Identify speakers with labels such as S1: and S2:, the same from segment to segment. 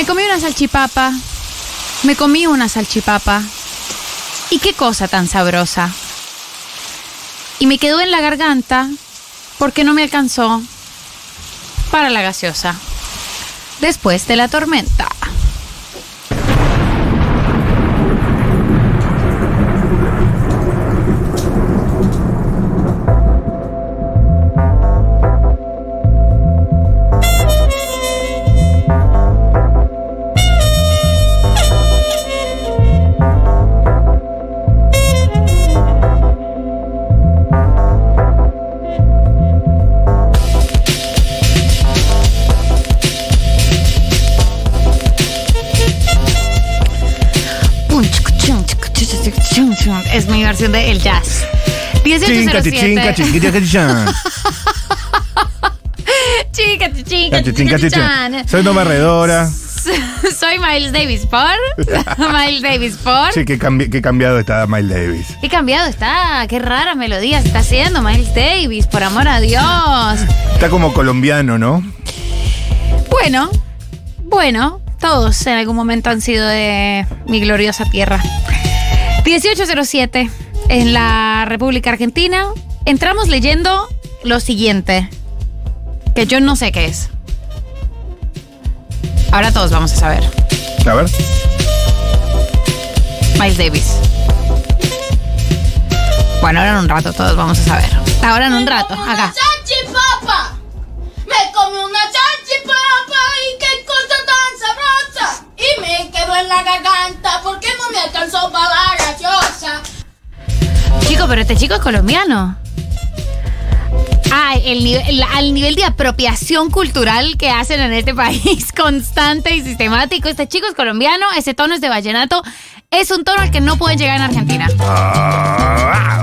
S1: Me comí una salchipapa. Me comí una salchipapa. Y qué cosa tan sabrosa. Y me quedó en la garganta porque no me alcanzó para la gaseosa. Después de la tormenta. 1807.
S2: chinca, chinca, chinca,
S1: Chica, chica,
S2: chinca,
S1: chica,
S2: Soy no barredora.
S1: Soy Miles Davis por. Miles Davis por.
S2: Sí, qué, cambi- qué cambiado está Miles Davis.
S1: Qué cambiado está, qué raras melodías está haciendo Miles Davis, por amor a Dios.
S2: Está como colombiano, ¿no?
S1: Bueno, bueno, todos en algún momento han sido de mi gloriosa tierra. 1807, en la República Argentina, entramos leyendo lo siguiente, que yo no sé qué es. Ahora todos vamos a saber.
S2: A ver.
S1: Miles Davis. Bueno, ahora en un rato todos vamos a saber. Ahora en un rato, acá.
S3: salchipapa. Me comí una salchipapa y qué cosa tan sabrosa. Y me quedó en la garganta porque no me alcanzó para.
S1: Chico, pero este chico es colombiano. Ah, el nivel, la- al nivel de apropiación cultural que hacen en este país, constante y sistemático. Este chico es colombiano, ese tono es de vallenato. Es un tono al que no pueden llegar en Argentina.
S2: Ah,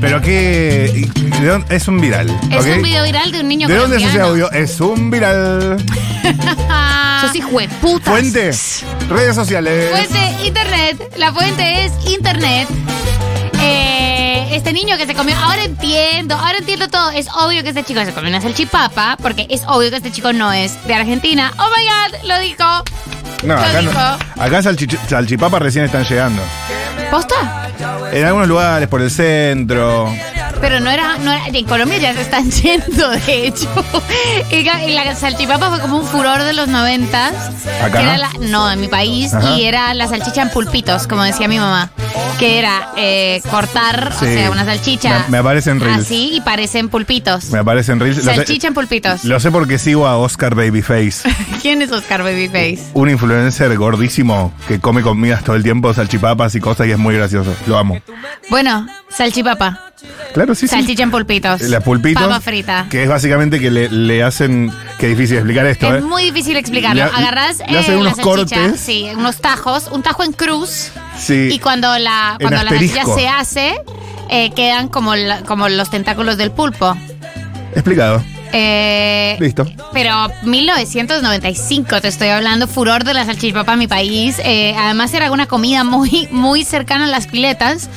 S2: Pero qué. ¿de dónde- Es un viral.
S1: Es un video viral de un niño
S2: ¿De dónde es ese
S1: colombiano.
S2: audio? Es un viral.
S1: Sos hijo de putas.
S2: Fuente. Redes sociales.
S1: Fuente internet. La fuente es internet. Eh, este niño que se comió. Ahora entiendo, ahora entiendo todo. Es obvio que este chico se comió una salchipapa. Porque es obvio que este chico no es de Argentina. Oh my god, lo dijo.
S2: No,
S1: Lo
S2: acá no.
S1: dijo.
S2: Acá salchich- salchipapas recién están llegando.
S1: ¿Posta?
S2: En algunos lugares, por el centro.
S1: Pero no era, no era- En Colombia ya se están yendo, de hecho. Y la, salchipapa fue como un furor de los noventas.
S2: ¿Acá?
S1: Era la- no, en mi país.
S2: Ajá.
S1: Y era la salchicha en pulpitos, como decía mi mamá. Que era eh, cortar,
S2: Sí.
S1: o sea, una salchicha.
S2: Me- me aparecen reels.
S1: Así y parecen pulpitos.
S2: Me aparecen reels. Lo sé-
S1: Salchicha en pulpitos.
S2: Lo sé porque sigo a Oscar Babyface,
S1: ¿Quién es Oscar Babyface?
S2: un influencer gordísimo que come comidas todo el tiempo, salchipapas y cosas, y es muy gracioso. Lo amo.
S1: Bueno, salchipapa.
S2: Claro, sí, sí.
S1: Salchicha en pulpitos.
S2: La pulpitos.
S1: Papa frita.
S2: Que es básicamente que le, le hacen. Qué difícil explicar esto,
S1: Es
S2: ¿eh?
S1: muy difícil explicarlo.
S2: Le-
S1: Agarrás
S2: le hacen
S1: eh,
S2: unos
S1: la
S2: cortes.
S1: sí, unos tajos, un tajo en cruz.
S2: Sí.
S1: Y cuando la, cuando la salchicha se hace, eh, quedan como, la- como los tentáculos del pulpo.
S2: Explicado.
S1: Eh,
S2: Listo.
S1: pero 1995 te estoy hablando, furor de la salchipapa en mi país. Eh, además era una comida muy, muy cercana a las piletas.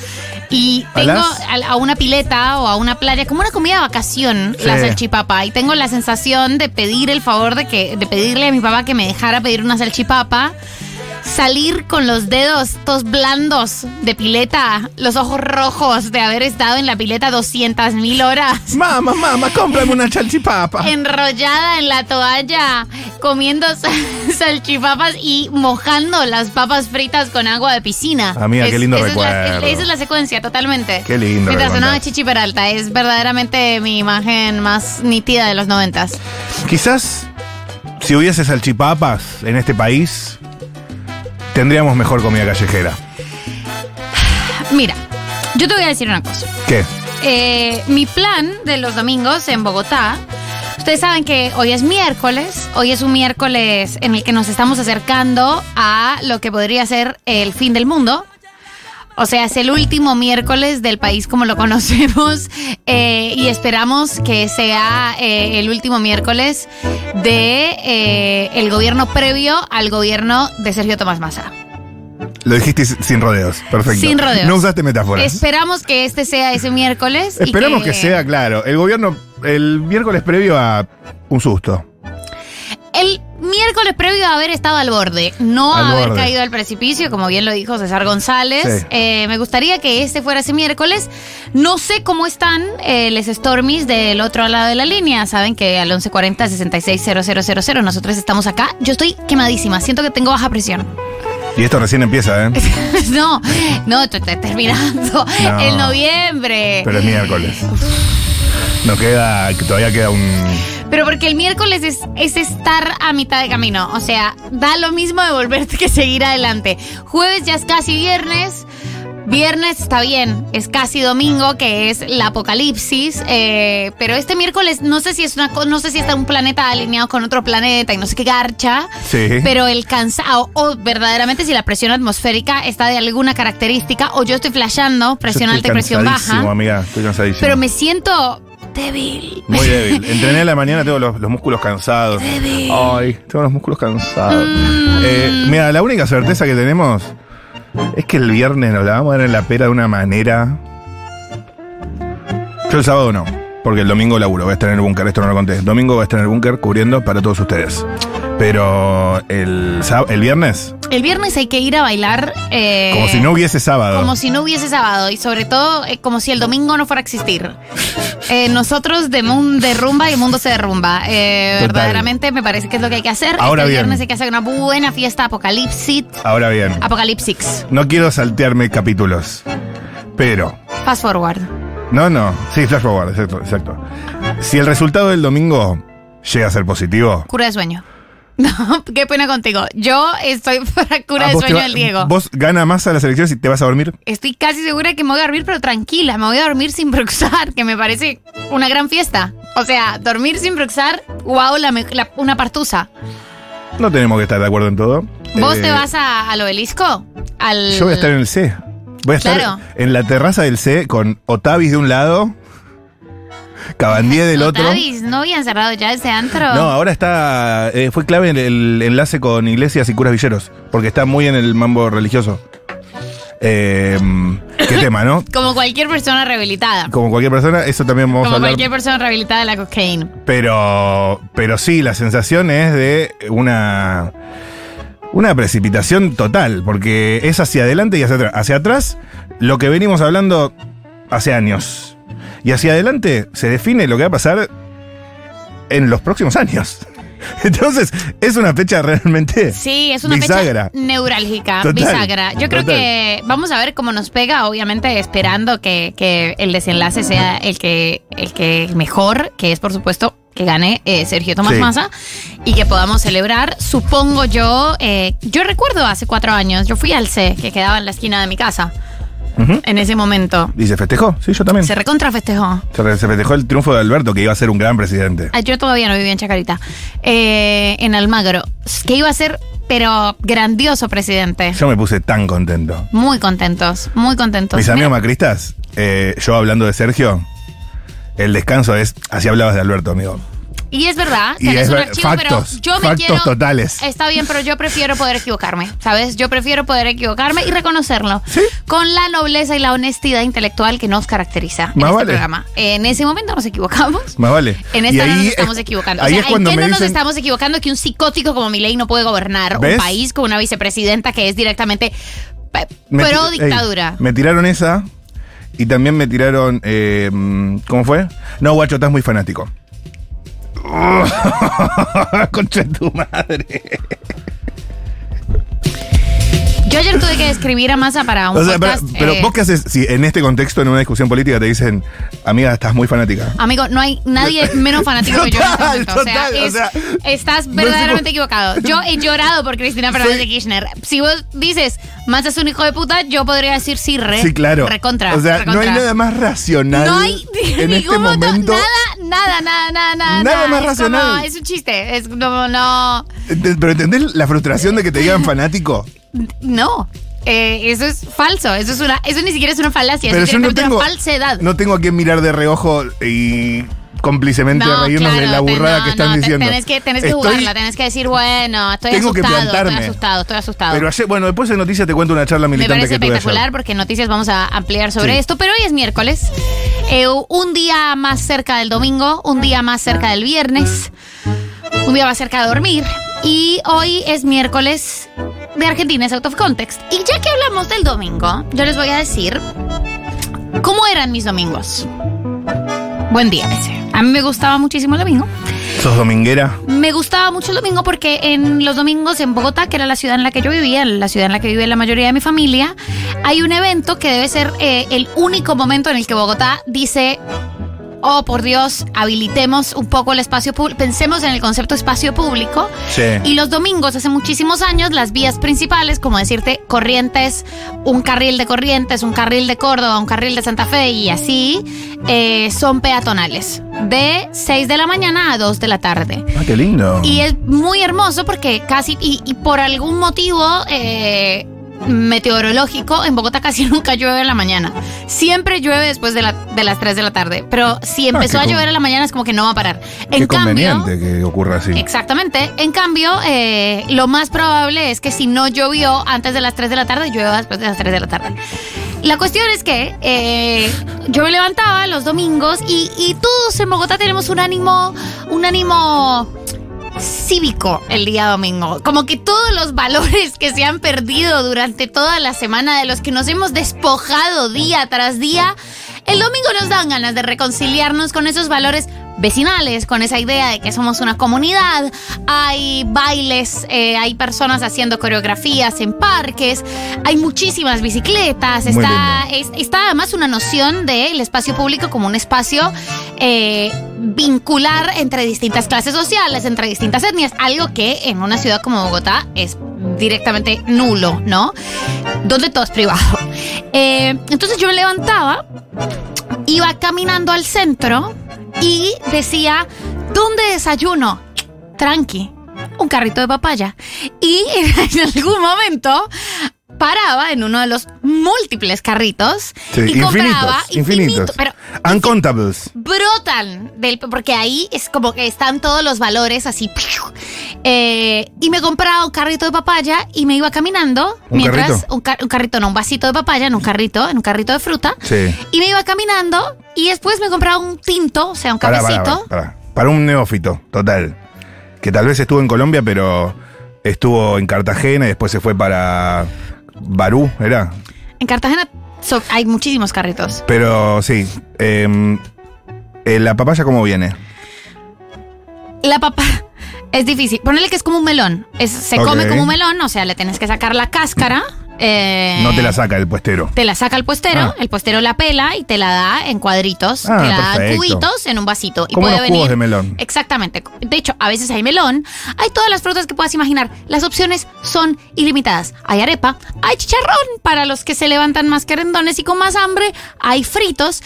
S1: Y
S2: ¿A
S1: tengo
S2: las?
S1: a, a una pileta o a una playa, como una comida de vacación, la salchipapa. Y tengo la sensación de pedir el favor de que, de pedirle a mi papá que me dejara pedir una salchipapa. Salir con los dedos todos blandos de pileta, los ojos rojos de haber estado en la pileta 200 mil horas
S2: Mamá, mamá, cómprame una salchipapa.
S1: enrollada en la toalla, comiendo sal- salchipapas y mojando las papas fritas con agua de piscina.
S2: Amiga, qué lindo
S1: esa es la-
S2: recuerdo.
S1: esa es la secuencia, totalmente.
S2: Qué lindo
S1: Mientras
S2: recuerdo.
S1: sonaba Chichi Peralta, es verdaderamente mi imagen más nítida de los noventas.
S2: Quizás si hubiese salchipapas en este país, tendríamos mejor comida callejera.
S1: Mira, yo te voy a decir una cosa.
S2: ¿Qué?
S1: Eh, mi plan de los domingos en Bogotá. Ustedes saben que hoy es miércoles, hoy es un miércoles en el que nos estamos acercando a lo que podría ser el fin del mundo. O sea, es el último miércoles del país como lo conocemos eh, y esperamos que sea eh, el último miércoles de eh, el gobierno previo al gobierno de Sergio Tomás Massa.
S2: Lo dijiste sin rodeos. Perfecto.
S1: Sin rodeos.
S2: No usaste metáforas.
S1: Esperamos que este sea ese miércoles. y
S2: Esperamos que... sea, claro. El gobierno, el miércoles previo a un susto.
S1: El miércoles previo a haber estado al borde, no
S2: Al
S1: a haber
S2: borde.
S1: caído al precipicio, como bien lo dijo César González.
S2: Sí.
S1: Eh, me gustaría que este fuera ese miércoles. No sé cómo están eh, les Stormies del otro lado de la línea. Saben que al 1140-660000 nosotros estamos acá. Yo estoy quemadísima, siento que tengo baja presión.
S2: Y esto recién empieza, ¿eh?
S1: no, no, estoy terminando
S2: No.
S1: en noviembre.
S2: Pero es miércoles. No queda, todavía queda un.
S1: Pero porque el miércoles es, es estar a mitad de camino. O sea, da lo mismo de volverte que seguir adelante. Jueves ya es casi viernes. Viernes está bien, es casi domingo, que es la apocalipsis. eh, pero este miércoles no sé si es una no sé si está un planeta alineado con otro planeta y no sé qué garcha.
S2: Sí.
S1: Pero el cansado, o verdaderamente si la presión atmosférica está de alguna característica, o yo estoy flasheando, presión
S2: Yo
S1: alta y presión baja.
S2: amiga, estoy cansadísimo.
S1: Pero me siento débil.
S2: Muy débil. Entrené a la mañana, tengo los, los músculos cansados.
S1: Débil.
S2: Ay, tengo los músculos cansados.
S1: Mm.
S2: Eh, mira, la única certeza que tenemos es que el viernes nos la vamos a dar en la pera de una manera. Yo el sábado no, porque el domingo laburo, voy a estar en el búnker, esto no lo conté. Domingo voy a estar en el búnker cubriendo para todos ustedes. Pero el, el viernes,
S1: El viernes hay que ir a bailar. eh,
S2: como si no hubiese sábado.
S1: Como si no hubiese sábado y sobre todo eh, como si el domingo no fuera a existir. Eh, nosotros de, mun- de rumba y el mundo se derrumba. Verdaderamente me parece que es lo que hay que hacer.
S2: Ahora
S1: este
S2: bien.
S1: viernes hay que hacer una buena fiesta apocalipsis.
S2: Ahora bien,
S1: Apocalipsis.
S2: no quiero saltearme capítulos, pero
S1: Fast forward.
S2: No, no. Sí, flash forward, exacto, exacto. Si el resultado del domingo llega a ser positivo.
S1: Cura de sueño. No, qué pena contigo. Yo estoy para cura
S2: ah,
S1: de sueño
S2: va-
S1: del Diego.
S2: Vos gana más a las elecciones y te vas a dormir.
S1: Estoy casi segura que me voy a dormir, pero tranquila. Me voy a dormir sin bruxar, que me parece una gran fiesta. O sea, dormir sin bruxar, wow, la me- la- una partusa.
S2: No tenemos que estar de acuerdo en todo.
S1: ¿Vos
S2: Eh,
S1: te vas a- al obelisco? Al...
S2: Yo voy a estar en el C. Voy a estar
S1: Claro.
S2: en la terraza del C con Otavis de un lado, Cabandier del otro.
S1: ¿no habían cerrado ya ese antro?
S2: No, ahora está. eh, fue clave el, el enlace con iglesias y curas villeros, porque está muy en el mambo religioso. Eh, ¿Qué tema, no?
S1: Como cualquier persona rehabilitada.
S2: Como cualquier persona, eso también vamos a
S1: Como
S2: hablar.
S1: cualquier persona rehabilitada de la cocaína.
S2: Pero, pero sí, la sensación es de una, una precipitación total, porque es hacia adelante y hacia atrás. Hacia atrás, lo que venimos hablando hace años. Y hacia adelante se define lo que va a pasar en los próximos años. Entonces, es una fecha realmente
S1: Sí, es una
S2: bisagra.
S1: fecha neurálgica,
S2: Total,
S1: bisagra. Yo creo
S2: total.
S1: que vamos a ver cómo nos pega, obviamente esperando que, que el desenlace sea el que, el que mejor, que es por supuesto que gane eh, Sergio Tomás
S2: Sí.
S1: Massa y que podamos celebrar, supongo yo, eh, yo recuerdo hace cuatro años, yo fui al C, que quedaba en la esquina de mi casa, En ese momento.
S2: ¿Y se festejó? Sí, yo también.
S1: Se recontra festejó.
S2: se festejó el triunfo de Alberto, que iba a ser un gran presidente.
S1: Ah, Yo todavía no vivía en Chacarita. Eh, en Almagro. Que iba a ser, pero grandioso presidente.
S2: Yo me puse tan contento.
S1: Muy contentos, muy contentos.
S2: Mis
S1: Mira,
S2: amigos macristas, eh, yo hablando de Sergio, el descanso es, así hablabas de Alberto, amigo.
S1: Y es verdad,
S2: Y
S1: tenés
S2: es
S1: un archivo,
S2: factos,
S1: pero yo me
S2: factos
S1: quiero.
S2: totales.
S1: Está bien, pero yo prefiero poder equivocarme, ¿sabes? Yo prefiero poder equivocarme y reconocerlo.
S2: ¿Sí?
S1: Con la nobleza y la honestidad intelectual que nos caracteriza en
S2: Más
S1: este
S2: vale.
S1: programa. En ese momento nos equivocamos.
S2: Más vale.
S1: En esta no nos estamos
S2: es-
S1: equivocando.
S2: Ahí
S1: o sea,
S2: es cuando
S1: ¿en qué
S2: me
S1: no nos
S2: dicen,
S1: estamos equivocando que un psicótico como Milei no puede gobernar
S2: ¿Ves?
S1: un país con una vicepresidenta que es directamente
S2: me-
S1: pro
S2: ey,
S1: dictadura?
S2: me tiraron esa y también me tiraron, eh, ¿cómo fue? No, guacho, estás muy fanático. Concha de tu madre.
S1: Yo ayer tuve que escribir a Massa para un
S2: O sea, pero,
S1: podcast.
S2: pero
S1: eh,
S2: vos qué haces si en este contexto, en una discusión política, te dicen, amiga, estás muy fanática.
S1: Amigo, no hay nadie menos fanático que yo en este
S2: Total,
S1: momento. O sea,
S2: total, o
S1: es-
S2: sea,
S1: estás verdaderamente equivocado. Yo he llorado por Cristina Fernández de Kirchner. Si vos dices, Massa es un hijo de puta, yo podría decir sí, re.
S2: Sí, claro.
S1: Recontra.
S2: O sea, no hay
S1: recontra.
S2: nada más racional
S1: No hay
S2: en
S1: ningún
S2: este
S1: momento,
S2: momento.
S1: nada, nada, nada, nada, nada.
S2: Nada más
S1: Es
S2: racional.
S1: como- es un chiste. Es como, no.
S2: Pero ¿entendés la frustración de que te digan fanático?
S1: No. Eh, eso es falso. Eso es una. Eso ni siquiera es una falacia.
S2: Pero
S1: eso
S2: yo no tengo,
S1: una falsedad.
S2: no tengo a quien mirar de reojo y cómplicemente
S1: No,
S2: reírnos de
S1: claro,
S2: la
S1: te-
S2: burrada
S1: no,
S2: que están
S1: no,
S2: diciendo.
S1: Tenés que, tenés que
S2: Estoy-
S1: jugarla, tenés que decir, bueno, estoy
S2: Tengo que
S1: asustado, estoy
S2: plantarme.
S1: asustado, estoy asustado.
S2: Pero ayer, bueno, después en noticias te cuento una charla
S1: Me
S2: militante
S1: parece
S2: que tuve ayer.
S1: espectacular porque en noticias vamos a ampliar sobre
S2: Sí.
S1: esto, pero hoy es miércoles. Eh, un día más cerca del domingo, un día más cerca del viernes, un día más cerca de dormir. y hoy es miércoles de Argentina, es out of context. Y ya que hablamos del domingo, yo les voy a decir cómo eran mis domingos. Buen día ese. A mí me gustaba muchísimo el domingo.
S2: ¿Sos dominguera?
S1: Me gustaba mucho el domingo porque en los domingos en Bogotá, que era la ciudad en la que yo vivía, la ciudad en la que vive la mayoría de mi familia, hay un evento que debe ser eh, el único momento en el que Bogotá dice, oh por Dios, habilitemos un poco el espacio público, pensemos en el concepto espacio público.
S2: Sí.
S1: Y los domingos, hace muchísimos años, las vías principales, como decirte, Corrientes, un carril de Corrientes, un carril de Córdoba, un carril de Santa Fe y así, eh, son peatonales. De 6 de la mañana a 2 de la tarde.
S2: Ah, qué lindo.
S1: Y es muy hermoso porque casi, y, y por algún motivo eh, meteorológico, en Bogotá casi nunca llueve en la mañana. Siempre llueve después de, la- de las 3 de la tarde. Pero si empezó
S2: qué
S1: a llover en la mañana es como que no va a parar.
S2: Qué
S1: cambio,
S2: conveniente que ocurra así.
S1: Exactamente. En cambio, eh, lo más probable es que si no llovió antes de las 3 de la tarde, llueva después de las 3 de la tarde. La cuestión es que eh, yo me levantaba los domingos y, y todos en Bogotá tenemos un ánimo, un ánimo cívico el día domingo. Como que todos los valores que se han perdido durante toda la semana, de los que nos hemos despojado día tras día, el domingo nos dan ganas de reconciliarnos con esos valores vecinales, con esa idea de que somos una comunidad. Hay bailes, eh, hay personas haciendo coreografías en parques, hay muchísimas bicicletas,
S2: Muy
S1: está, es- está además una noción del espacio público como un espacio eh, vincular entre distintas clases sociales, entre distintas etnias, algo que en una ciudad como Bogotá es directamente nulo, ¿no? Donde todo es privado. Eh, entonces yo me levantaba, iba caminando al centro y decía, ¿dónde desayuno? Tranqui, un carrito de papaya. Y en algún momento paraba en uno de los múltiples carritos
S2: Sí,
S1: y compraba
S2: infinitos,
S1: infinito, pero
S2: Uncontables.
S1: brotan del porque ahí es como que están todos los valores así. Eh, y me compraba un carrito de papaya y me iba caminando
S2: ¿Un
S1: mientras
S2: carrito?
S1: Un, car- un carrito no un vasito de papaya en un carrito en un carrito de fruta
S2: Sí.
S1: y me iba caminando y después me compraba un tinto o sea un cafecito
S2: pará. Para un neófito, total. Que tal vez estuvo en Colombia, pero estuvo en Cartagena y después se fue para Barú, ¿era?
S1: en Cartagena so- hay muchísimos carritos
S2: Pero sí. em, eh, ¿La papaya cómo viene?
S1: la papa es difícil ponerle que es como un melón Es- se come como un melón o sea le tienes que sacar la cáscara eh,
S2: No te la saca el puestero.
S1: Te la saca el puestero,
S2: Ah.
S1: el puestero la pela y te la da en cuadritos,
S2: Ah,
S1: te la da en
S2: perfecto.
S1: cubitos en un vasito. Y
S2: Como
S1: puede
S2: los cubos
S1: venir.
S2: de melón.
S1: Exactamente. De hecho, a veces hay melón, hay todas las frutas que puedas imaginar. Las opciones son ilimitadas. Hay arepa, hay chicharrón para los que se levantan más querendones y con más hambre, hay fritos.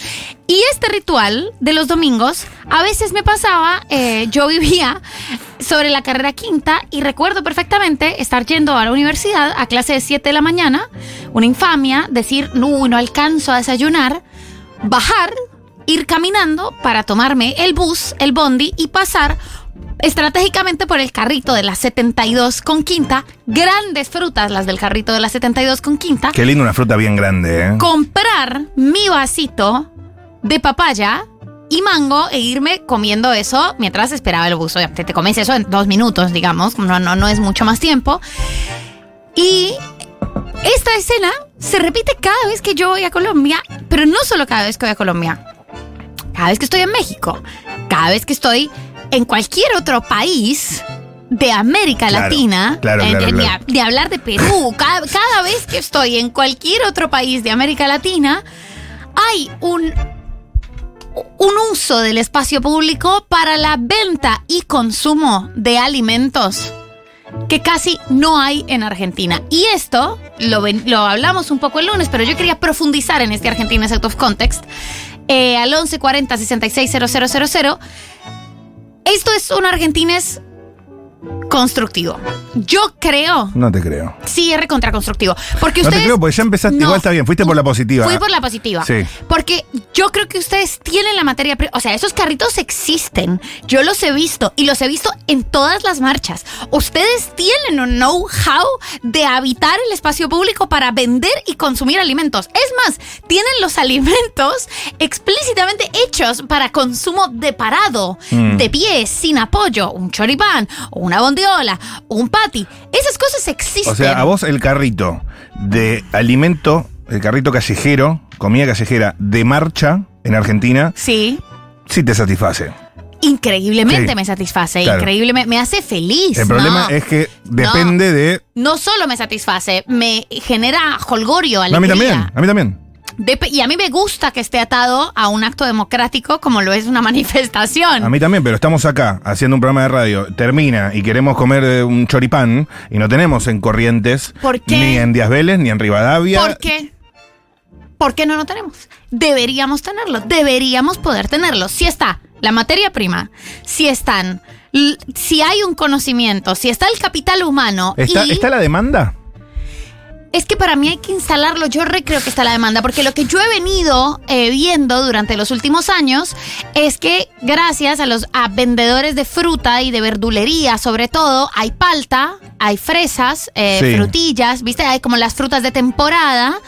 S1: Y este ritual de los domingos, a veces me pasaba, eh, yo vivía sobre la carrera quinta y recuerdo perfectamente estar yendo a la universidad a clase de 7 de la mañana, una infamia, decir, no, no alcanzo a desayunar, bajar, ir caminando para tomarme el bus, el bondi y pasar estratégicamente por el carrito de la 72 con quinta, grandes frutas las del carrito de la 72 con quinta,
S2: Qué lindo una fruta bien grande, ¿eh?
S1: comprar mi vasito de papaya y mango e irme comiendo eso mientras esperaba el bus. Obviamente te comes eso en dos minutos, digamos, no, no, no es mucho más tiempo. Y esta escena se repite cada vez que yo voy a Colombia, pero no solo cada vez que voy a Colombia, cada vez que estoy en México, cada vez que estoy en cualquier otro país de América
S2: Claro,
S1: Latina,
S2: claro, claro.
S1: Ni, hablar de Perú, cada, cada vez que estoy en cualquier otro país de América Latina, hay un, un uso del espacio público para la venta y consumo de alimentos que casi no hay en Argentina. Y esto lo, hablamos un poco el lunes, pero yo quería profundizar en este Argentina Out of Context. Eh, al 1140 660000. Esto es un argentines constructivo. Yo creo,
S2: No te creo.
S1: sí, es recontraconstructivo. Porque
S2: No te
S1: ustedes.
S2: creo, porque ya empezaste,
S1: No.
S2: igual está bien, fuiste por la positiva.
S1: Fui por la positiva.
S2: Sí.
S1: Porque yo creo que ustedes tienen la materia prima. O sea, esos carritos existen. Yo los he visto y los he visto en todas las marchas. Ustedes tienen un know-how de habitar el espacio público para vender y consumir alimentos. Es más, tienen los alimentos explícitamente hechos para consumo de parado,
S2: Mm.
S1: de pie, sin apoyo. Un choripán o una bondiola un patty. Esas cosas existen.
S2: O sea, a vos el carrito de alimento, el carrito callejero, comida callejera de marcha en Argentina,
S1: Sí.
S2: sí te satisface.
S1: Increíblemente
S2: Sí.
S1: me satisface,
S2: Claro.
S1: increíblemente me hace feliz.
S2: El
S1: ¿no?
S2: problema es que depende de.
S1: No solo me satisface, me genera holgorio,
S2: No,
S1: alegría.
S2: a mí también, a mí también.
S1: Y a mí me gusta que esté atado a un acto democrático como lo es una manifestación.
S2: A mí también, pero estamos acá haciendo un programa de radio, termina y queremos comer eh, un choripán y no tenemos en Corrientes,
S1: ¿Por qué?
S2: ni en Díaz Vélez, ni en Rivadavia.
S1: ¿Por qué? ¿Por qué no lo tenemos? Deberíamos tenerlo, deberíamos poder tenerlo. Si está la materia prima, si están, si hay un conocimiento, si está el capital humano
S2: ¿Está,
S1: y
S2: ¿Está la demanda?
S1: Es que para mí hay que instalarlo. Yo re creo que está la demanda, porque lo que yo he venido eh, viendo durante los últimos años es que gracias a los a vendedores de fruta y de verdulería, sobre todo, hay palta, hay fresas, eh,
S2: Sí.
S1: frutillas, viste, hay como las frutas de temporada.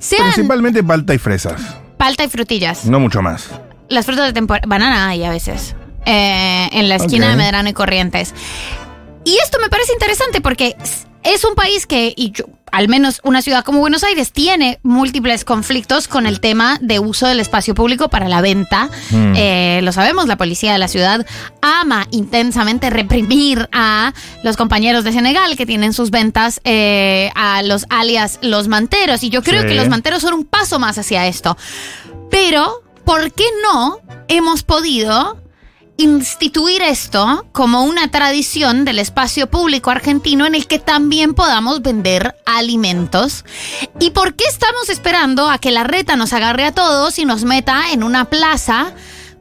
S1: Sean
S2: Principalmente palta y fresas,
S1: palta y frutillas.
S2: no mucho más.
S1: Las frutas de temporada. Banana hay a veces. eh, en la esquina de Medrano y Corrientes. Y esto me parece interesante porque es un país que, y yo- al menos una ciudad como Buenos Aires, tiene múltiples conflictos con el tema de uso del espacio público para la venta.
S2: Mm.
S1: Eh, lo sabemos, la policía de la ciudad ama intensamente reprimir a los compañeros de Senegal que tienen sus ventas eh, a los alias los manteros. Y yo creo
S2: Sí.
S1: que los manteros son un paso más hacia esto. Pero, ¿por qué no hemos podido instituir esto como una tradición del espacio público argentino en el que también podamos vender alimentos? ¿Y por qué estamos esperando a que la reta nos agarre a todos y nos meta en una plaza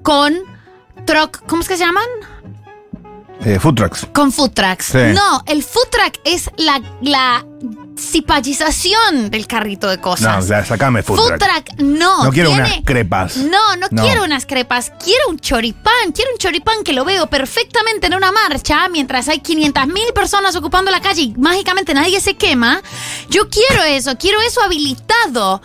S1: con truck, ¿cómo es que se llaman?
S2: Eh, food trucks.
S1: Con food trucks.
S2: Sí.
S1: No, el food truck es la, la cipallización del carrito de
S2: No,
S1: cosas.
S2: ya, sacame food,
S1: Food
S2: truck.
S1: truck, no.
S2: No quiero
S1: tiene-
S2: unas crepas.
S1: No, no,
S2: No.
S1: quiero unas crepas. Quiero un choripán. Quiero un choripán que lo veo perfectamente en una marcha mientras hay 500 mil personas ocupando la calle y mágicamente nadie se quema. Yo quiero eso. Quiero eso habilitado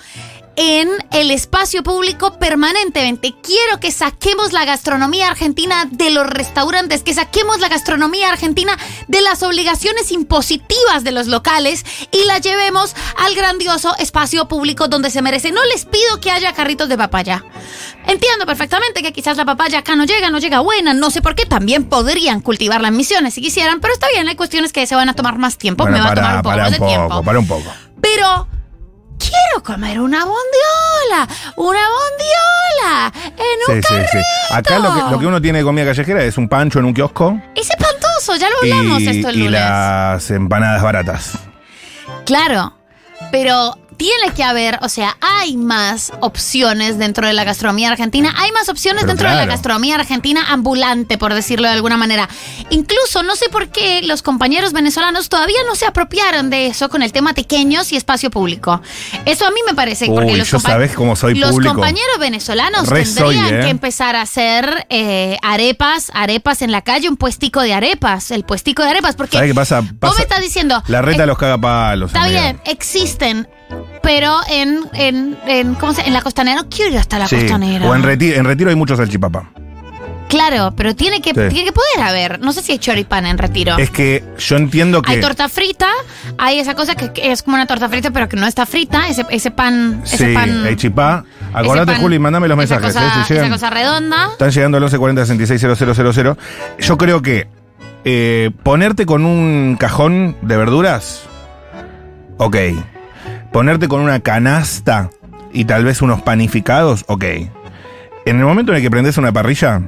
S1: en el espacio público permanentemente. Quiero que saquemos la gastronomía argentina de los restaurantes, que saquemos la gastronomía argentina de las obligaciones impositivas de los locales y la llevemos al grandioso espacio público donde se merece. No les pido que haya carritos de papaya. Entiendo perfectamente que quizás la papaya acá no llega, no llega buena, no sé por qué, también podrían cultivarla en misiones si quisieran, pero está bien, hay cuestiones que se van a tomar más tiempo,
S2: Bueno,
S1: me va a
S2: para,
S1: tomar un poco
S2: para
S1: más
S2: un
S1: de
S2: poco,
S1: tiempo.
S2: para un poco.
S1: Pero quiero comer una bondiola, una bondiola en un
S2: Sí, sí, sí. Acá lo que, lo que uno tiene de comida callejera es un pancho en un kiosco
S1: Es espantoso, ya lo hablamos
S2: y,
S1: esto el
S2: y
S1: lunes.
S2: las empanadas baratas.
S1: Claro, pero tiene que haber, o sea, hay más opciones dentro de la gastronomía argentina, hay más opciones
S2: Pero
S1: dentro de la gastronomía argentina ambulante, por decirlo de alguna manera. Incluso no sé por qué los compañeros venezolanos todavía no se apropiaron de eso con el tema pequeños y espacio público. Eso a mí me parece porque los,
S2: yo cómo soy
S1: los
S2: público.
S1: compañeros venezolanos
S2: Re
S1: tendrían
S2: soy, ¿eh?
S1: que empezar a hacer eh, arepas, arepas en la calle, un puestico de arepas, el puestico de arepas, porque
S2: ¿Sabés qué pasa? Pasa-
S1: me estás diciendo
S2: La reta
S1: eh,
S2: los caga palos.
S1: Está
S2: amiga.
S1: bien, existen, pero en, en, en, ¿cómo se, en la costanera no quiero ir hasta la
S2: Sí.
S1: costanera.
S2: O en retiro, en retiro hay mucho salchipapa.
S1: Claro, pero tiene que,
S2: Sí.
S1: tiene que poder haber. No sé si hay choripán en retiro.
S2: Es que yo entiendo que.
S1: Hay torta frita, hay esa cosa que, que es como una torta frita, pero que no está frita, ese, ese pan, ese
S2: sí,
S1: pan.
S2: hay chipá.
S1: ese
S2: Acordate,
S1: pan-
S2: Juli, mandame los
S1: esa
S2: mensajes.
S1: cosa-
S2: eh, si llegan-
S1: esa cosa redonda.
S2: Están llegando al 1140 660000. Yo creo que eh, ponerte con un cajón de verduras, ok. Ponerte con una canasta y tal vez unos panificados, ok. En el momento en el que prendes una parrilla,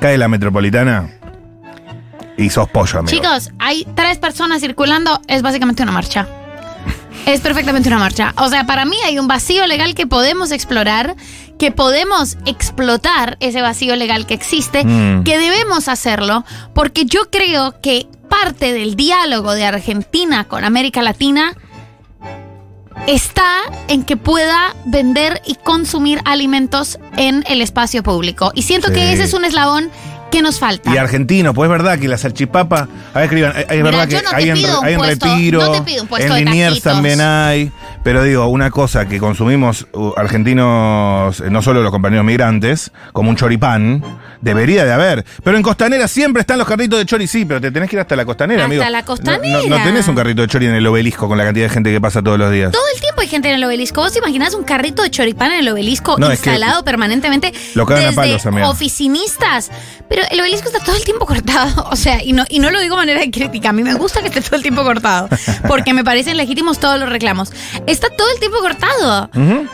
S2: cae la metropolitana y sos pollo, amigo.
S1: Chicos, hay tres personas circulando, es básicamente una marcha. Es perfectamente una marcha. O sea, para mí hay un vacío legal que podemos explorar, que podemos explotar ese vacío legal que existe,
S2: Mm.
S1: que debemos hacerlo, porque yo creo que parte del diálogo de Argentina con América Latina está en que pueda vender y consumir alimentos en el espacio público. Y siento
S2: Sí.
S1: que ese es un eslabón que nos falta.
S2: Y argentino, pues es verdad que la salchipapa, a ver, escriban, es
S1: Mira,
S2: verdad que
S1: no
S2: hay, en, hay en retiro,
S1: no te pido un puesto
S2: en Liniers también hay, pero digo, una cosa que consumimos uh, argentinos, eh, no solo los compañeros migrantes, como un choripán, Debería de haber. Pero en Costanera siempre están los carritos de chori, sí, pero te tenés que ir hasta la Costanera,
S1: Hasta
S2: amigo.
S1: la
S2: No-
S1: Costanera.
S2: No, no tenés un carrito de chori en el obelisco con la cantidad de gente que pasa todos los días.
S1: Todo el tiempo hay gente en el obelisco. ¿Vos imaginás un carrito de choripán en el obelisco
S2: No, es que
S1: instalado permanentemente?
S2: lo cagan a
S1: desde
S2: palos, amiga.
S1: oficinistas. Pero el obelisco está todo el tiempo cortado. O sea, y no, y no lo digo de manera crítica. A mí me gusta que esté todo el tiempo cortado. Porque me parecen legítimos todos los reclamos. Está todo el tiempo cortado.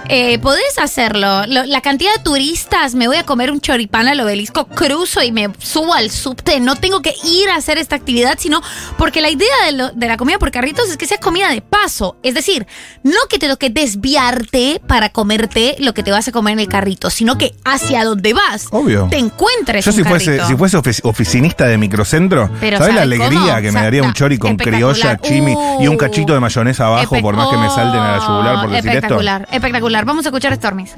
S1: Eh, podés hacerlo. Lo- la cantidad de turistas, me voy a comer un choripán al obelisco, cruzo y me subo al subte. No tengo que ir a hacer esta actividad, sino porque la idea de, lo- de la comida por carritos es que sea comida de paso. Es decir, no que te toque desviarte para comerte lo que te vas a comer en el carrito, sino que hacia donde vas
S2: Obvio.
S1: te encuentres
S2: Yo
S1: un
S2: si fuese, si oficinista de microcentro,
S1: Pero
S2: ¿sabes la
S1: ¿sabe
S2: alegría
S1: cómo?
S2: que
S1: O
S2: me
S1: sea,
S2: daría un chori con criolla, chimi y un
S1: Uh,
S2: cachito de mayonesa abajo, por más que me salten a la yugular por decir esto?
S1: Espectacular, espectacular. Vamos a escuchar a Stormis.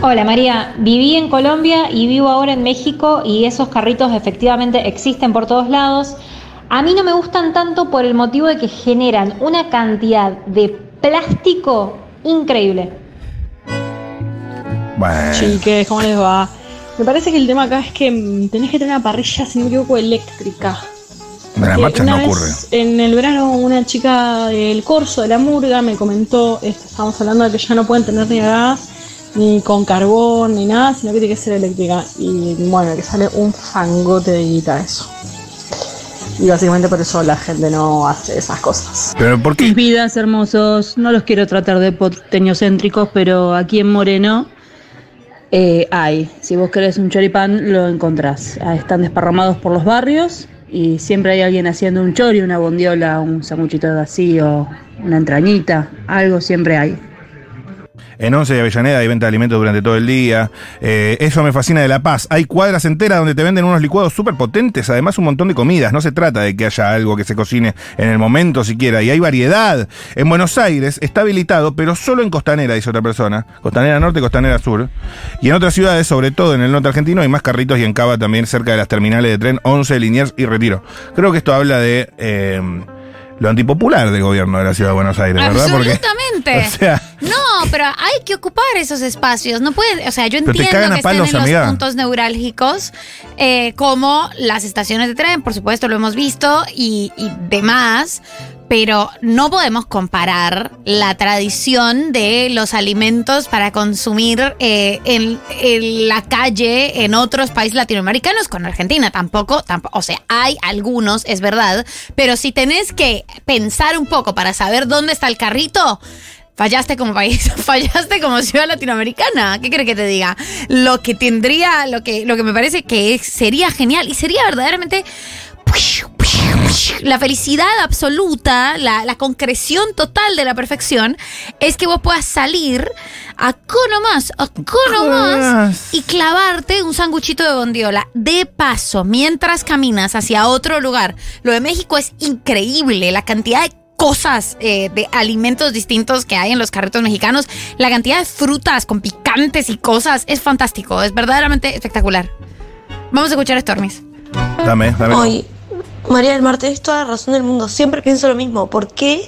S4: Hola María, viví en Colombia y vivo ahora en México y esos carritos efectivamente existen por todos lados. A mí no me gustan tanto por el motivo de que generan una cantidad de plástico increíble.
S2: Bueno.
S5: Chiques, ¿cómo les va? Me parece que el tema acá es que mm, tenés que tener una parrilla, si no me equivoco, eléctrica.
S2: En las marchas
S5: una
S2: no
S5: vez,
S2: ocurre.
S5: En el verano, una chica del corso de la murga me comentó, esto, estábamos hablando de que ya no pueden tener ni gas, ni con carbón, ni nada, sino que tiene que ser eléctrica. Y bueno, que sale un fangote de guita eso. Y básicamente por eso la gente no hace esas cosas.
S2: Pero ¿por qué?
S6: Mis vidas hermosos, no los quiero tratar de porteñocéntricos, pero aquí en Moreno eh, hay. Si vos querés un choripán, lo encontrás. Ah, Están desparramados por los barrios y siempre hay alguien haciendo un chori, una bondiola, un sanguchito de vacío, una entrañita, algo siempre hay.
S2: En Once y Avellaneda hay venta de alimentos durante todo el día. Eh, eso me fascina de La Paz. Hay cuadras enteras donde te venden unos licuados súper potentes, además un montón de comidas. No se trata de que haya algo que se cocine en el momento siquiera. Y hay variedad. En Buenos Aires está habilitado, pero solo en Costanera, dice otra persona. Costanera Norte, Costanera Sur. Y en otras ciudades, sobre todo en el norte argentino, hay más carritos y en Cava también cerca de las terminales de tren 11, Liniers y Retiro. Creo que esto habla de... eh, lo antipopular del gobierno de la ciudad de Buenos Aires, ¿verdad? Porque-
S1: Absolutamente.
S2: o sea,
S1: No, pero hay que ocupar esos espacios. No puede, o sea, yo entiendo que estén
S2: palos,
S1: en los
S2: amiga.
S1: puntos neurálgicos, eh, como las estaciones de tren, por supuesto, lo hemos visto, y, y demás. Pero no podemos comparar la tradición de los alimentos para consumir eh, en, la calle en otros países latinoamericanos con Argentina. Tampoco, tampoco, o sea, hay algunos, es verdad, pero si tenés que pensar un poco para saber dónde está el carrito, Fallaste como país, fallaste como ciudad latinoamericana. ¿Qué crees que te diga? Lo que tendría, lo que, lo que me parece que sería genial y sería verdaderamente la felicidad absoluta, la, la concreción total de la perfección, es que vos puedas salir a cono más, a cono más
S2: más.
S1: y clavarte un sanguchito de bondiola de paso mientras caminas hacia otro lugar. Lo de México es increíble, la cantidad de cosas eh, de alimentos distintos que hay en los carritos mexicanos, la cantidad de frutas con picantes y cosas es fantástico, es verdaderamente espectacular. Vamos a escuchar a Stormis.
S2: dame, dame.
S7: Ay, María del Mar, tenés toda la razón del mundo. Siempre pienso lo mismo. ¿Por qué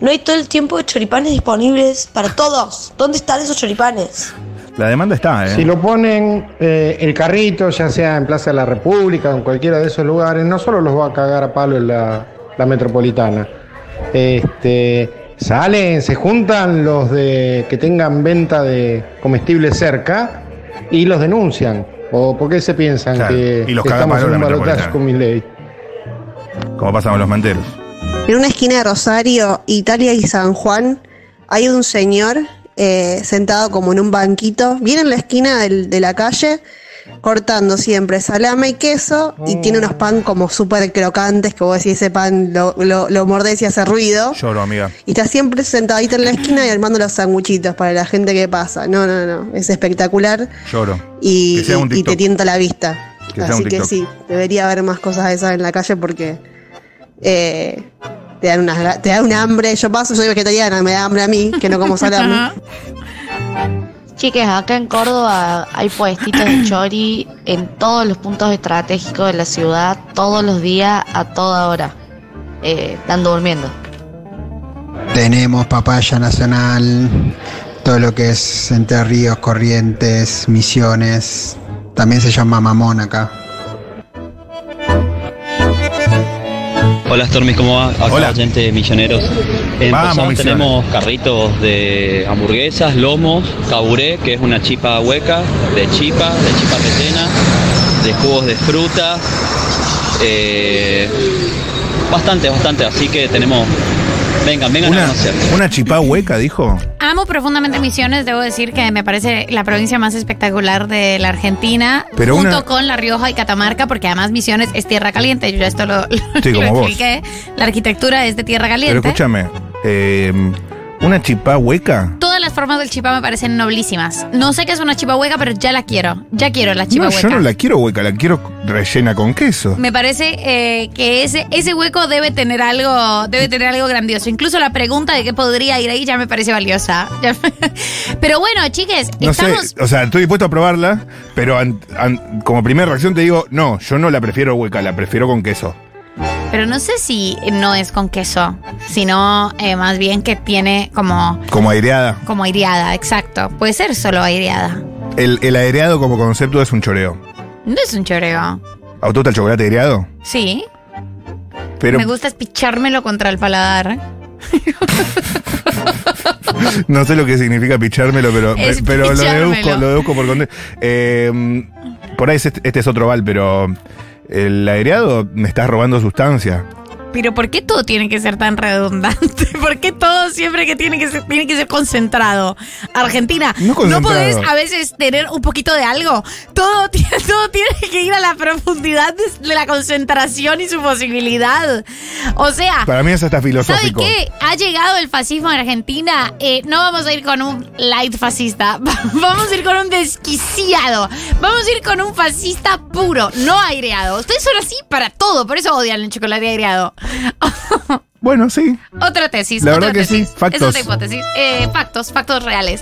S7: no hay todo el tiempo choripanes disponibles para todos? ¿Dónde están esos choripanes?
S2: La demanda está, ¿eh?
S8: Si lo ponen eh, el carrito, ya sea en Plaza de la República o en cualquiera de esos lugares, no solo los va a cagar a palo en la, la metropolitana. Este, salen, se juntan los de que tengan venta de comestibles cerca y los denuncian. ¿O por qué se piensan
S2: Claro,
S8: que,
S2: y los
S8: que estamos en un balotaje con mi ley?
S2: Como pasa con los manteros.
S9: En una esquina de Rosario, Italia y San Juan, hay un señor eh, sentado como en un banquito, bien en la esquina del- de la calle, cortando siempre salame y queso, y tiene unos pan como súper crocantes, que vos decís ese pan lo, lo, lo mordés y hace ruido.
S2: Lloro, amiga.
S9: Y está siempre sentadito en la esquina y armando los sanguchitos para la gente que pasa. No, no, no, es espectacular
S2: Lloro.
S9: y,
S2: Que sea un
S9: y- y
S2: TikTok.
S9: te tienta la vista.
S2: Que
S9: Así que sí, debería haber más cosas de esas en la calle porque eh, te dan unas, te dan un hambre. Yo paso, soy vegetariana, me da hambre a mí, que no como salame.
S10: Chiques, acá en Córdoba hay puestitos de chori en todos los puntos estratégicos de la ciudad, todos los días, a toda hora. Eh, están durmiendo.
S11: Tenemos papaya nacional, todo lo que es Entre Ríos, Corrientes, Misiones, También se llama mamón acá.
S12: Hola Stormy, ¿cómo va? Acá
S2: Hola.
S12: gente de Milloneros. En
S2: Vamos,
S12: Posadas
S2: Misiones.
S12: tenemos carritos de hamburguesas, lomos, caburé, que es una chipa hueca, de chipa, de chipa rellena, de jugos de fruta. eh, bastante, bastante, así que tenemos... Vengan, vengan a
S2: Una,
S12: conocer.
S2: una chipá hueca, dijo.
S1: Amo profundamente Misiones, debo decir que me parece la provincia más espectacular de la Argentina,
S2: Pero
S1: junto
S2: una-
S1: con La Rioja y Catamarca, porque además Misiones es tierra caliente, yo ya esto lo,
S2: Sí,
S1: lo
S2: como vos.
S1: expliqué, la arquitectura es de tierra
S2: Pero
S1: caliente.
S2: escúchame, eh, ¿una chipá hueca?
S1: Todas las formas del chipá me parecen noblísimas. No sé qué es una chipa hueca, pero ya la quiero. Ya quiero la chipa
S2: No,
S1: hueca.
S2: yo no la quiero hueca, la quiero rellena con queso.
S1: Me parece eh, que ese, ese hueco debe tener algo, debe tener algo grandioso. Incluso la pregunta de qué podría ir ahí ya me parece valiosa. Pero bueno, chiques,
S2: No
S1: estamos.
S2: sé, o sea, estoy dispuesto a probarla, pero an- an- como primera reacción te digo, no, yo no la prefiero hueca, la prefiero con queso.
S1: Pero no sé si no es con queso, sino eh, más bien que tiene como,
S2: Como aireada.
S1: como aireada, exacto. Puede ser solo aireada.
S2: El, el aireado como concepto es un choreo.
S1: No es un choreo.
S2: ¿A gusta el chocolate aireado?
S1: Sí.
S2: Pero
S1: Me gusta espichármelo contra el paladar.
S2: no sé lo que significa pichármelo, pero,
S1: Es
S2: pero lo deduzco, lo deduzco por contexto. Eh, por ahí es este, este es otro val, pero el aireado me estás robando sustancia.
S1: Pero ¿por qué todo tiene que ser tan redundante? ¿Por qué todo siempre que tiene que ser, tiene que ser concentrado? Argentina,
S2: No
S1: ¿no,
S2: concentrado.
S1: podés a veces tener un poquito de algo? Todo, todo tiene que ir a la profundidad de, de la concentración y su posibilidad. O sea,
S2: Para mí es hasta
S1: ¿sabe
S2: filosófico.
S1: qué? Ha llegado el fascismo en Argentina. Eh, no vamos a ir con un light fascista. Vamos a ir con un desquiciado. Vamos a ir con un fascista puro, no aireado. Ustedes son así para todo, por eso odian el chocolate aireado.
S2: Bueno, sí.
S1: Otra tesis.
S2: La
S1: otra
S2: verdad que sí, factos.
S1: Es otra hipótesis. Eh, factos, factos reales.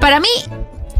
S1: Para mí,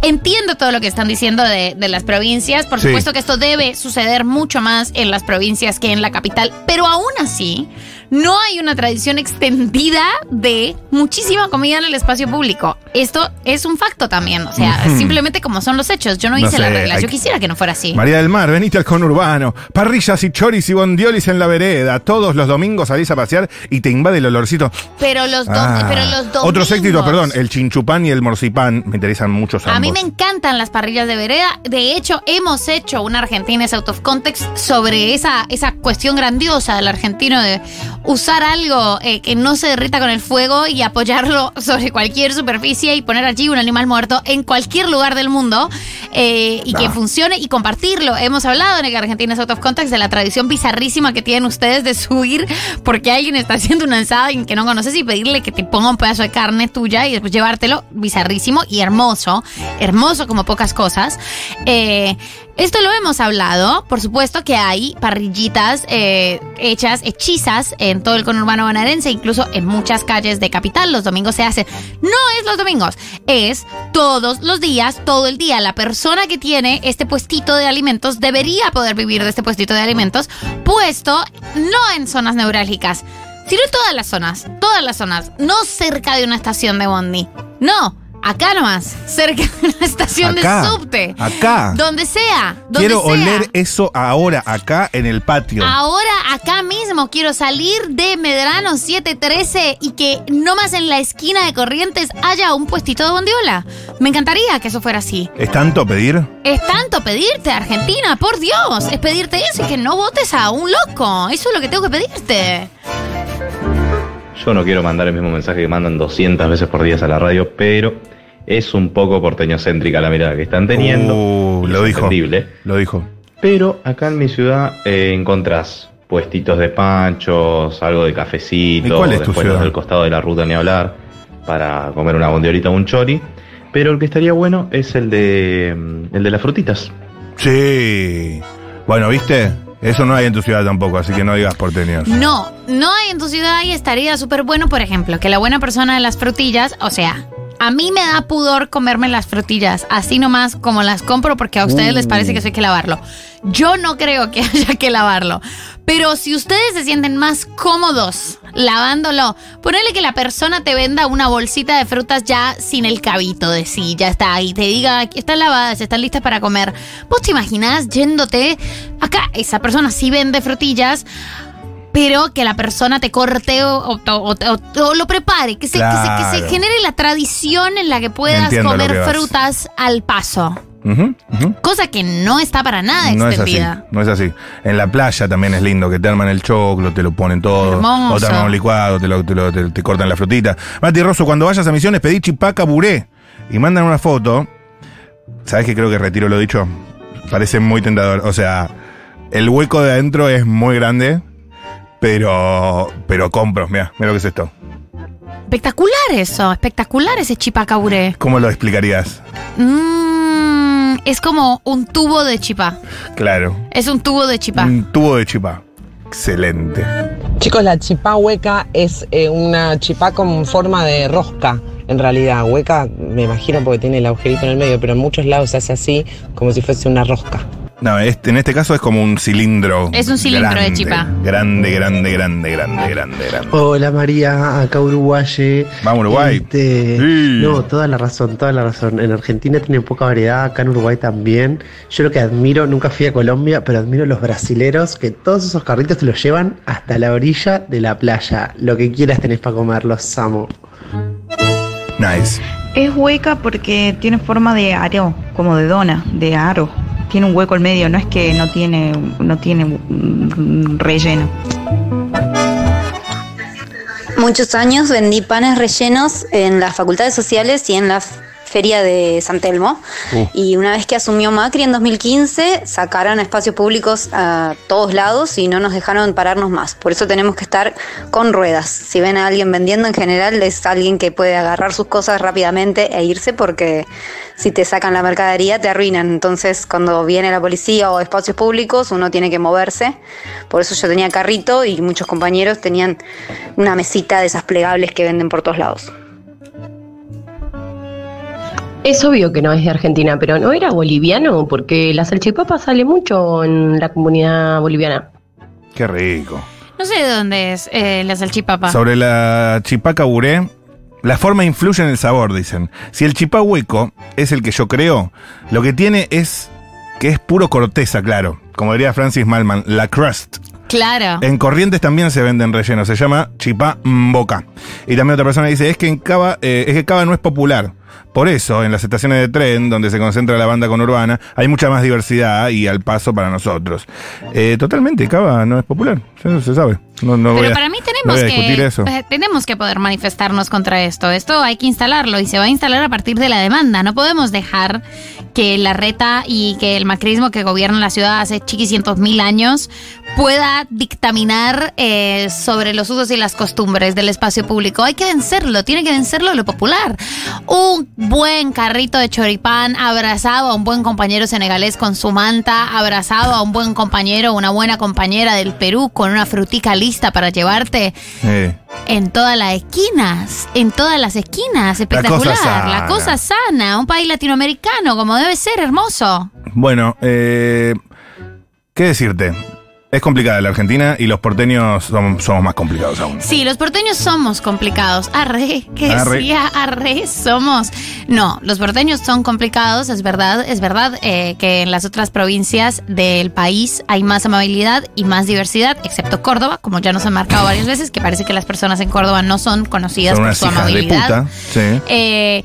S1: entiendo todo lo que están diciendo de, de las provincias. Por
S2: Sí.
S1: supuesto que esto debe suceder mucho más en las provincias que en la capital. Pero aún así, no hay una tradición extendida de muchísima comida en el espacio público. Esto es un facto también. O sea, simplemente como son los hechos. Yo no,
S2: No
S1: hice
S2: sé,
S1: las reglas. Yo quisiera que no fuera así.
S2: María del Mar, veniste al conurbano. Parrillas y choris y bondiolis en la vereda. Todos los domingos salís a pasear y te invade el olorcito.
S1: Pero los,
S2: Ah.
S1: pero los domingos.
S2: Otros éxitos, perdón. El chinchupán y el morcipán. Me interesan ambos.
S1: A mí me encantan las parrillas de vereda. De hecho, hemos hecho una Argentina is out of context sobre esa, esa cuestión grandiosa del argentino de usar algo eh, que no se derrita con el fuego y apoyarlo sobre cualquier superficie y poner allí un animal muerto en cualquier lugar del mundo eh, y que
S2: Ah.
S1: funcione y compartirlo. Hemos hablado en el Argentina out of context de la tradición bizarrísima que tienen ustedes de subir porque alguien está haciendo una ensada y que no conoces y pedirle que te ponga un pedazo de carne tuya y después llevártelo. Bizarrísimo y hermoso. Hermoso como pocas cosas. Eh, esto lo hemos hablado. Por supuesto que hay parrillitas eh, hechas, hechizas en todo el conurbano bonaerense, incluso en muchas calles de capital. Los domingos se hace. No es los domingos, es todos los días, todo el día. La persona que tiene este puestito de alimentos debería poder vivir de este puestito de alimentos, puesto no en zonas neurálgicas, sino en todas las zonas. Todas las zonas. No cerca de una estación de Bondi. No. Acá nomás, cerca de una estación
S2: Acá,
S1: de subte.
S2: acá.
S1: Donde sea, donde
S2: Quiero
S1: sea.
S2: oler eso ahora, acá en el patio.
S1: Ahora, acá mismo, quiero salir de Medrano 713 y que no más en la esquina de Corrientes haya un puestito de bondiola. Me encantaría que eso fuera así.
S2: ¿Es tanto pedir?
S1: Es tanto pedirte, Argentina, por Dios. Es pedirte eso y que no votes a un loco. Eso es lo que tengo que pedirte.
S13: Yo no quiero mandar el mismo mensaje que mandan 200 veces por día a la radio, pero es un poco porteñocéntrica la mirada que están teniendo.
S2: Uh, lo
S13: es
S2: dijo. Lo dijo.
S13: Pero acá en mi ciudad eh, encontrás puestitos de panchos, algo de
S2: ¿Y
S13: cafecito,
S2: cuál es tu
S13: después
S2: ciudad?
S13: del costado de la ruta ni hablar, para comer una bondiolita o un chori. Pero el que estaría bueno es el de mm, el de las frutitas.
S2: Sí. Bueno, ¿viste? Eso no hay en tu ciudad tampoco, así que no digas porteños.
S1: No, no hay en tu ciudad y estaría súper bueno, por ejemplo, que la buena persona de las frutillas, o sea, A mí me da pudor comerme las frutillas, así nomás como las compro, porque a ustedes les parece que eso hay que lavarlo. Yo no creo que haya que lavarlo. Pero si ustedes se sienten más cómodos lavándolo, ponele que la persona te venda una bolsita de frutas ya sin el cabito de sí, ya está, y te diga que están lavadas, están listas para comer. ¿Vos te imaginás yéndote? Acá esa persona sí vende frutillas, pero que la persona te corte o, o- o- o- o lo prepare, que se, que se- que se
S2: Claro.
S1: genere la tradición en la que puedas
S2: Entiendo lo que
S1: comer frutas al paso. Cosa que no está para nada
S2: No es así,
S1: extendida.
S2: no es así. En la playa también es lindo, que te arman el choclo, te lo ponen todo.
S1: Hermoso.
S2: O te arman un licuado, te, lo- te lo- te- te cortan la frutita. Mati Rosso, cuando vayas a misiones pedí chipaca buré y mandan una foto. ¿Sabes que creo que retiro lo dicho? Parece muy tentador. O sea, el hueco de adentro es muy grande, pero, pero compro. Mira, mira lo que es esto.
S1: Espectacular eso, espectacular ese chipacaburé.
S2: ¿Cómo lo explicarías?
S1: Mm, es como un tubo de chipá.
S2: Claro.
S1: Es un tubo de chipá.
S2: Un tubo de chipá. Excelente.
S14: Chicos, la chipá hueca es eh, una chipá con forma de rosca, en realidad. Hueca, me imagino, porque tiene el agujerito en el medio, pero en muchos lados se hace así, como si fuese una rosca.
S2: No, este, en este caso es como un cilindro.
S1: Es un cilindro de chipá.
S2: Grande, grande, grande, grande, grande, grande.
S15: Hola María, acá Uruguaye.
S2: Vamos Uruguay.
S15: Este,
S2: Sí.
S15: No, toda la razón, toda la razón. En Argentina tienen poca variedad, acá en Uruguay también. Yo lo que admiro, nunca fui a Colombia, pero admiro los brasileros que todos esos carritos te los llevan hasta la orilla de la playa. Lo que quieras tenés para comer, los amo.
S2: Nice.
S16: Es hueca porque tiene forma de aro, como de dona, de aro. Tiene un hueco al medio, no es que no tiene, no tiene relleno.
S17: Muchos años vendí panes rellenos en las facultades sociales y en la feria de San Telmo.
S18: Uh.
S17: Y una vez que asumió Macri en 2015, sacaron espacios públicos a todos lados y no nos dejaron pararnos más. Por eso tenemos que estar con ruedas. Si ven a alguien vendiendo, en general es alguien que puede agarrar sus cosas rápidamente e irse porque si te sacan la mercadería te arruinan. Entonces cuando viene la policía o espacios públicos uno tiene que moverse. Por eso yo tenía carrito y muchos compañeros tenían una mesita de esas plegables que venden por todos lados.
S18: Es obvio que no es de Argentina, pero ¿no era boliviano? Porque la salchipapa sale mucho en la comunidad boliviana.
S2: Qué rico.
S1: No sé de dónde es eh, la salchipapa.
S2: Sobre la chipaca buré, la forma influye en el sabor, dicen. Si el chipá hueco es el que yo creo, lo que tiene es que es puro corteza, claro. Como diría Francis Malman, la crust.
S1: Claro.
S2: En Corrientes también se venden rellenos, se llama chipá boca. Y también otra persona dice, es que en Cava, eh, es que Cava no es popular. Por eso, en las estaciones de tren, donde se concentra la banda conurbana, hay mucha más diversidad y al paso para nosotros. Eh, totalmente, Cava no es popular, eso se sabe. No, no
S1: Pero
S2: a-
S1: para mí tenemos que
S2: eso.
S1: eh, tenemos que poder manifestarnos contra esto. Esto hay que instalarlo y se va a instalar a partir de la demanda. No podemos dejar que la reta y que el macrismo que gobierna la ciudad hace chiquicientos mil años pueda dictaminar eh, sobre los usos y las costumbres del espacio público. Hay que vencerlo, tiene que vencerlo lo popular. Un buen carrito de choripán abrazado a un buen compañero senegalés con su manta, abrazado a un buen compañero, una buena compañera del Perú con una frutica lista para llevarte
S2: Eh,
S1: en todas las esquinas, en todas las esquinas, espectacular.
S2: sana.
S1: La cosa sana, un país latinoamericano como debe ser, hermoso.
S2: Bueno, eh, ¿qué decirte? Es complicada la Argentina y los porteños somos, somos más complicados aún.
S1: Sí, los porteños somos complicados. Arre, ¿qué
S2: Arre.
S1: decía? Arre, somos. No, los porteños son complicados, es verdad, es verdad eh, que en las otras provincias del país hay más amabilidad y más diversidad, excepto Córdoba, como ya nos han marcado varias veces, que parece que las personas en Córdoba no son conocidas
S2: Son
S1: por
S2: unas
S1: su
S2: hijas de
S1: amabilidad.
S2: puta. Sí.
S1: Eh,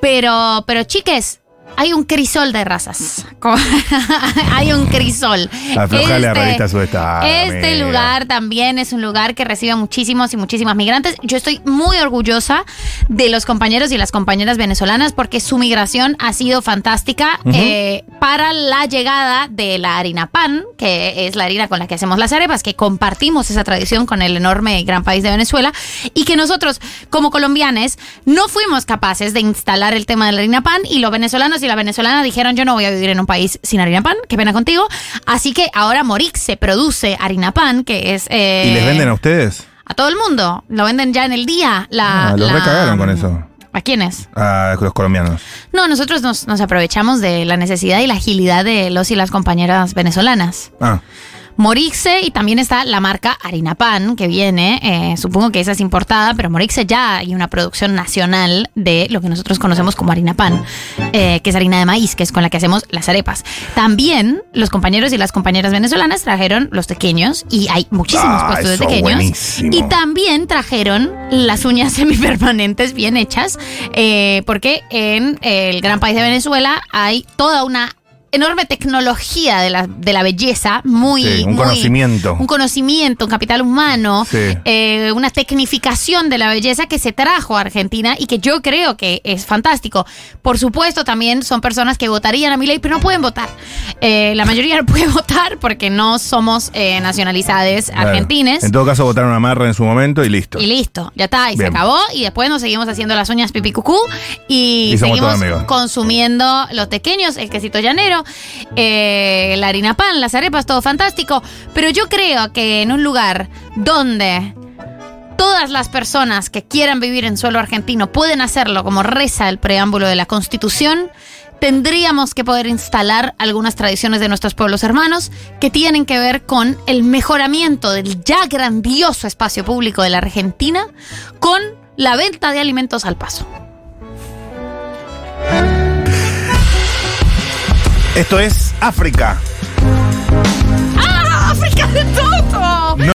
S1: pero, pero chiques, hay un crisol de razas. Hay un crisol.
S2: Aflojale a
S1: Este-
S2: revista Sudestada,
S1: Este lugar también es un lugar que recibe a muchísimos y muchísimas migrantes. Yo estoy muy orgullosa de los compañeros y las compañeras venezolanas porque su migración ha sido fantástica eh, para la llegada de la harina pan, que es la harina con la que hacemos las arepas, que compartimos esa tradición con el enorme y gran país de Venezuela y que nosotros, como colombianes, no fuimos capaces de instalar el tema de la harina pan y los venezolanos y la venezolana dijeron yo no voy a vivir en un país sin harina pan, qué pena contigo. Así que ahora Morix se produce harina pan, que es... eh,
S2: ¿Y les venden a ustedes?
S1: a todo el mundo. Lo venden ya en el día. La,
S2: Ah, los
S1: la-
S2: recagaron con eso.
S1: ¿A quiénes?
S2: A los colombianos.
S1: No, nosotros nos, nos aprovechamos de la necesidad y la agilidad de los y las compañeras venezolanas.
S2: Ah.
S1: Morixe y también está la marca Harina Pan que viene, eh, supongo que esa es importada, pero Morixe ya hay una producción nacional de lo que nosotros conocemos como Harina Pan, eh, que es harina de maíz, que es con la que hacemos las arepas. También los compañeros y las compañeras venezolanas trajeron los tequeños y hay muchísimos
S2: Ah,
S1: puestos de
S2: buenísimo.
S1: Y también trajeron las uñas semipermanentes bien hechas, eh, porque en el gran país de Venezuela hay toda una enorme tecnología de la, de la belleza, muy...
S2: Sí, un
S1: muy-
S2: conocimiento.
S1: Un conocimiento, un capital humano,
S2: Sí.
S1: eh, una tecnificación de la belleza que se trajo a Argentina y que yo creo que es fantástico. Por supuesto, también son personas que votarían a mi ley, pero no pueden votar. Eh, la mayoría no puede votar porque no somos eh, nacionalidades
S2: Claro.
S1: argentines.
S2: En todo caso, votaron a Marra en su momento y listo.
S1: Y listo, ya está, y
S2: Bien.
S1: se acabó. Y después nos seguimos haciendo las uñas pipí cucú y,
S2: Y
S1: seguimos consumiendo los pequeños, el quesito llanero, eh, la harina pan, las arepas, todo fantástico. Pero yo creo que en un lugar donde todas las personas que quieran vivir en suelo argentino pueden hacerlo como reza el preámbulo de la Constitución, tendríamos que poder instalar algunas tradiciones de nuestros pueblos hermanos que tienen que ver con el mejoramiento del ya grandioso espacio público de la Argentina con la venta de alimentos al paso.
S2: Esto es África.
S1: ¡Ah! ¡África de todo!